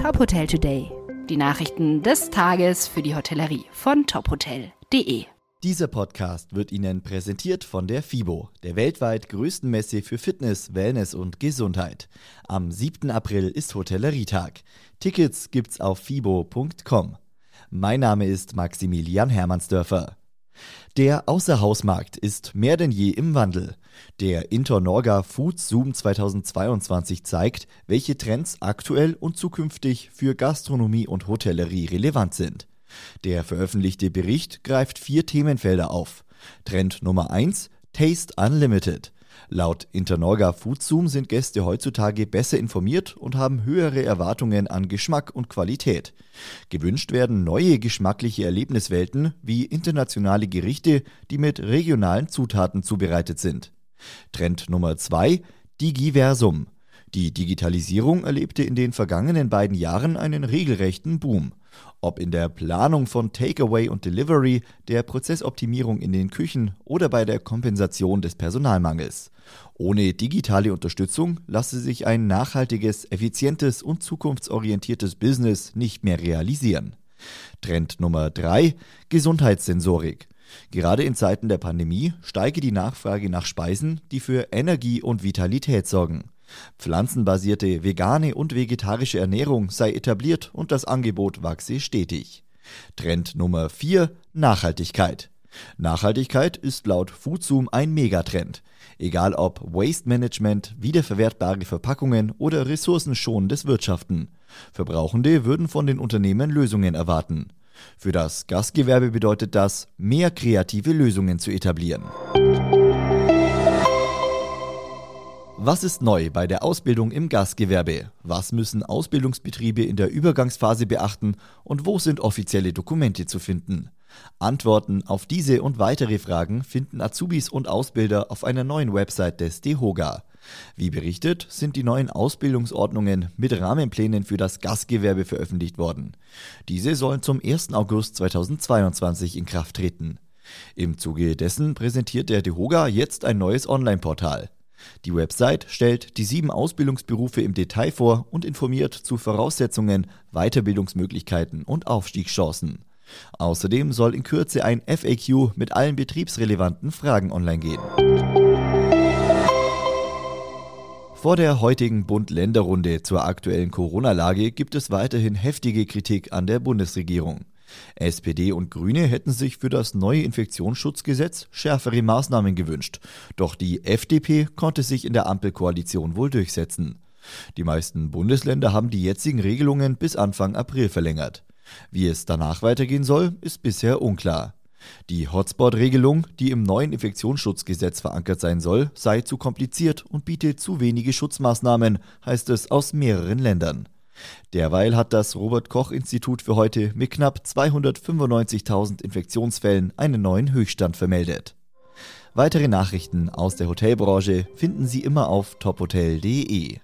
Top Hotel Today. Die Nachrichten des Tages für die Hotellerie von tophotel.de. Dieser Podcast wird Ihnen präsentiert von der FIBO, der weltweit größten Messe für Fitness, Wellness und Gesundheit. Am 7. April ist Hotellerietag. Tickets gibt's auf fibo.com. Mein Name ist Maximilian Hermannsdörfer. Der Außerhausmarkt ist mehr denn je im Wandel. Der Internorga Food Zoom 2022 zeigt, welche Trends aktuell und zukünftig für Gastronomie und Hotellerie relevant sind. Der veröffentlichte Bericht greift vier Themenfelder auf. Trend Nummer 1 Taste Unlimited. Laut Internorga Foodzoom sind Gäste heutzutage besser informiert und haben höhere Erwartungen an Geschmack und Qualität. Gewünscht werden neue geschmackliche Erlebniswelten wie internationale Gerichte, die mit regionalen Zutaten zubereitet sind. Trend Nummer 2 Digiversum. Die Digitalisierung erlebte in den vergangenen beiden Jahren einen regelrechten Boom. Ob in der Planung von Takeaway und Delivery, der Prozessoptimierung in den Küchen oder bei der Kompensation des Personalmangels. Ohne digitale Unterstützung lasse sich ein nachhaltiges, effizientes und zukunftsorientiertes Business nicht mehr realisieren. Trend Nummer 3 Gesundheitssensorik. Gerade in Zeiten der Pandemie steige die Nachfrage nach Speisen, die für Energie und Vitalität sorgen. Pflanzenbasierte vegane und vegetarische Ernährung sei etabliert und das Angebot wachse stetig. Trend Nummer 4 Nachhaltigkeit. Nachhaltigkeit ist laut Foodzoom ein Megatrend. Egal ob Waste Management, wiederverwertbare Verpackungen oder ressourcenschonendes Wirtschaften. Verbrauchende würden von den Unternehmen Lösungen erwarten. Für das Gastgewerbe bedeutet das, mehr kreative Lösungen zu etablieren. Was ist neu bei der Ausbildung im Gastgewerbe? Was müssen Ausbildungsbetriebe in der Übergangsphase beachten und wo sind offizielle Dokumente zu finden? Antworten auf diese und weitere Fragen finden Azubis und Ausbilder auf einer neuen Website des DEHOGA. Wie berichtet, sind die neuen Ausbildungsordnungen mit Rahmenplänen für das Gastgewerbe veröffentlicht worden. Diese sollen zum 1. August 2022 in Kraft treten. Im Zuge dessen präsentiert der DEHOGA jetzt ein neues Online-Portal. Die Website stellt die sieben Ausbildungsberufe im Detail vor und informiert zu Voraussetzungen, Weiterbildungsmöglichkeiten und Aufstiegschancen. Außerdem soll in Kürze ein FAQ mit allen betriebsrelevanten Fragen online gehen. Vor der heutigen Bund-Länder-Runde zur aktuellen Corona-Lage gibt es weiterhin heftige Kritik an der Bundesregierung. SPD und Grüne hätten sich für das neue Infektionsschutzgesetz schärfere Maßnahmen gewünscht, doch die FDP konnte sich in der Ampelkoalition wohl durchsetzen. Die meisten Bundesländer haben die jetzigen Regelungen bis Anfang April verlängert. Wie es danach weitergehen soll, ist bisher unklar. Die Hotspot-Regelung, die im neuen Infektionsschutzgesetz verankert sein soll, sei zu kompliziert und biete zu wenige Schutzmaßnahmen, heißt es aus mehreren Ländern. Derweil hat das Robert Koch Institut für heute mit knapp 295.000 Infektionsfällen einen neuen Höchststand vermeldet. Weitere Nachrichten aus der Hotelbranche finden Sie immer auf tophotel.de.